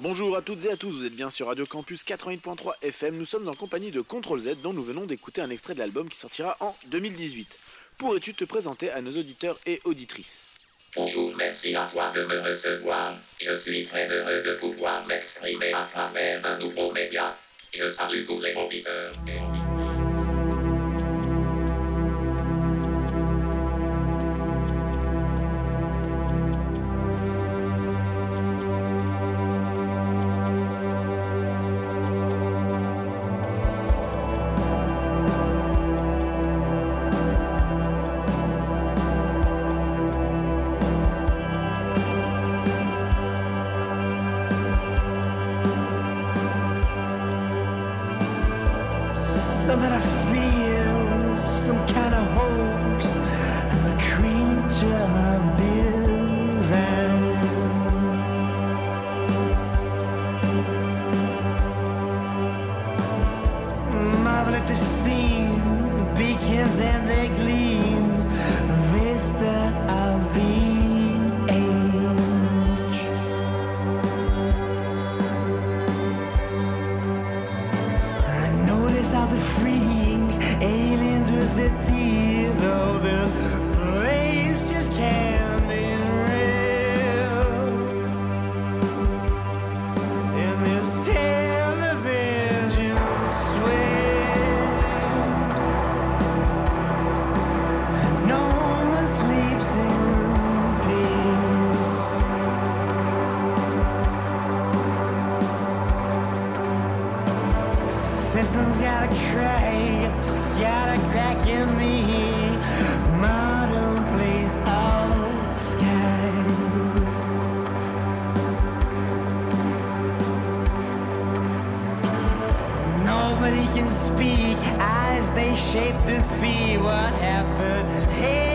Bonjour à toutes et à tous, vous êtes bien sur Radio Campus 88.3 FM. Nous sommes en compagnie de Control Z dont nous venons d'écouter un extrait de l'album qui sortira en 2018. Pourrais-tu te présenter à nos auditeurs et auditrices? Bonjour, merci à toi de me recevoir. Je suis très heureux de pouvoir m'exprimer à travers un nouveau média. Je salue tous les auditeurs et auditrices. Nobody can speak, as they shape the feet. What happened? Here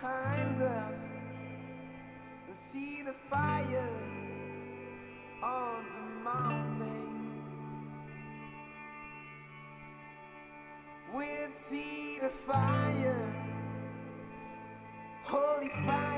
behind us and see the fire on the mountain. We'll see the fire, holy fire.